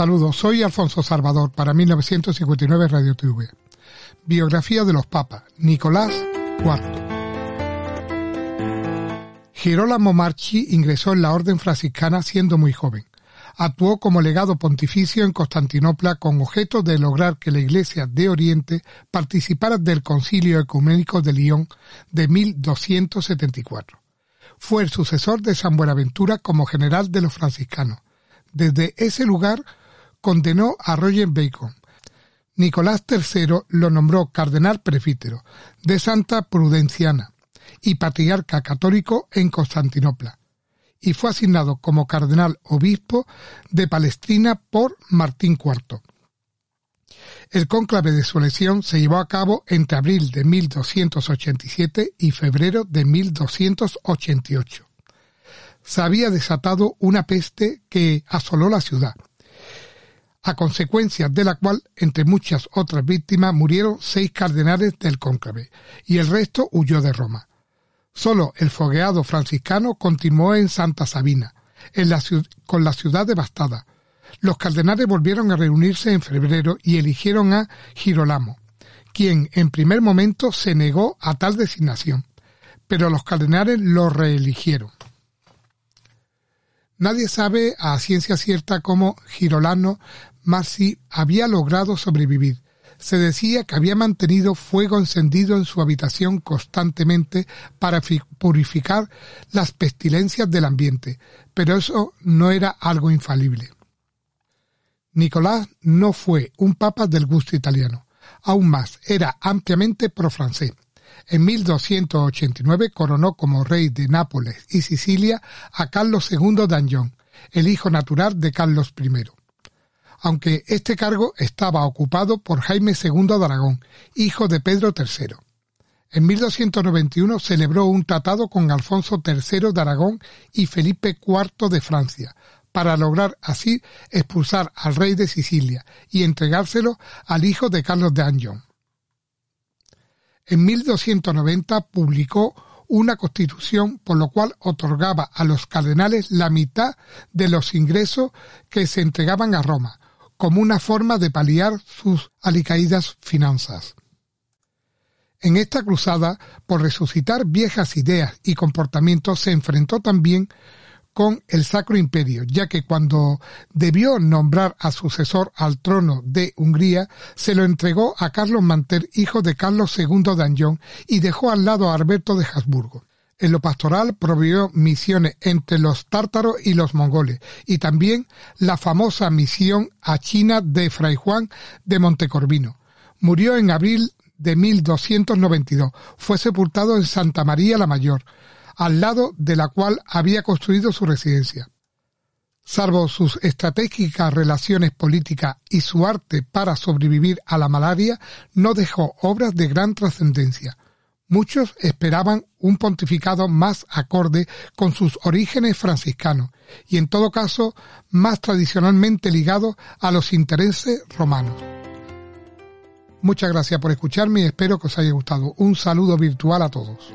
Saludos, soy Alfonso Salvador para 1959 Radio TV. Biografía de los Papas, Nicolás IV. Girolamo Marchi ingresó en la orden franciscana siendo muy joven. Actuó como legado pontificio en Constantinopla con objeto de lograr que la Iglesia de Oriente participara del Concilio Ecuménico de Lyon de 1274. Fue el sucesor de San Buenaventura como general de los franciscanos. Desde ese lugar condenó a Roger Bacon. Nicolás III lo nombró cardenal prefítero de Santa Prudenciana y patriarca católico en Constantinopla, y fue asignado como cardenal obispo de Palestina por Martín IV. El cónclave de su elección se llevó a cabo entre abril de 1287 y febrero de 1288. Se había desatado una peste que asoló la ciudad, a consecuencia de la cual, entre muchas otras víctimas, murieron seis cardenales del cónclave, y el resto huyó de Roma. Solo el fogueado franciscano continuó en Santa Sabina, con la ciudad devastada. Los cardenales volvieron a reunirse en febrero y eligieron a Girolamo, quien en primer momento se negó a tal designación, pero los cardenales lo reeligieron. Nadie sabe a ciencia cierta cómo Girolamo Marci había logrado sobrevivir. Se decía que había mantenido fuego encendido en su habitación constantemente para purificar las pestilencias del ambiente, pero eso no era algo infalible. Nicolás no fue un papa del gusto italiano. Aún más, era ampliamente pro-francés. En 1289 coronó como rey de Nápoles y Sicilia a Carlos II d'Anjou, el hijo natural de Carlos I aunque este cargo estaba ocupado por Jaime II de Aragón, hijo de Pedro III. En 1291 celebró un tratado con Alfonso III de Aragón y Felipe IV de Francia, para lograr así expulsar al rey de Sicilia y entregárselo al hijo de Carlos de Anjou. En 1290 publicó una constitución por lo cual otorgaba a los cardenales la mitad de los ingresos que se entregaban a Roma, como una forma de paliar sus alicaídas finanzas. En esta cruzada por resucitar viejas ideas y comportamientos se enfrentó también con el Sacro Imperio, ya que cuando debió nombrar a sucesor al trono de Hungría, se lo entregó a Carlos Manter, hijo de Carlos II de Anjou, y dejó al lado a Alberto de Habsburgo. En lo pastoral proveyó misiones entre los tártaros y los mongoles, y también la famosa misión a China de Fray Juan de Montecorvino. Murió en abril de 1292. Fue sepultado en Santa María la Mayor, al lado de la cual había construido su residencia. Salvo sus estratégicas relaciones políticas y su arte para sobrevivir a la malaria, no dejó obras de gran trascendencia. Muchos esperaban un pontificado más acorde con sus orígenes franciscanos y en todo caso más tradicionalmente ligado a los intereses romanos. Muchas gracias por escucharme y espero que os haya gustado. Un saludo virtual a todos.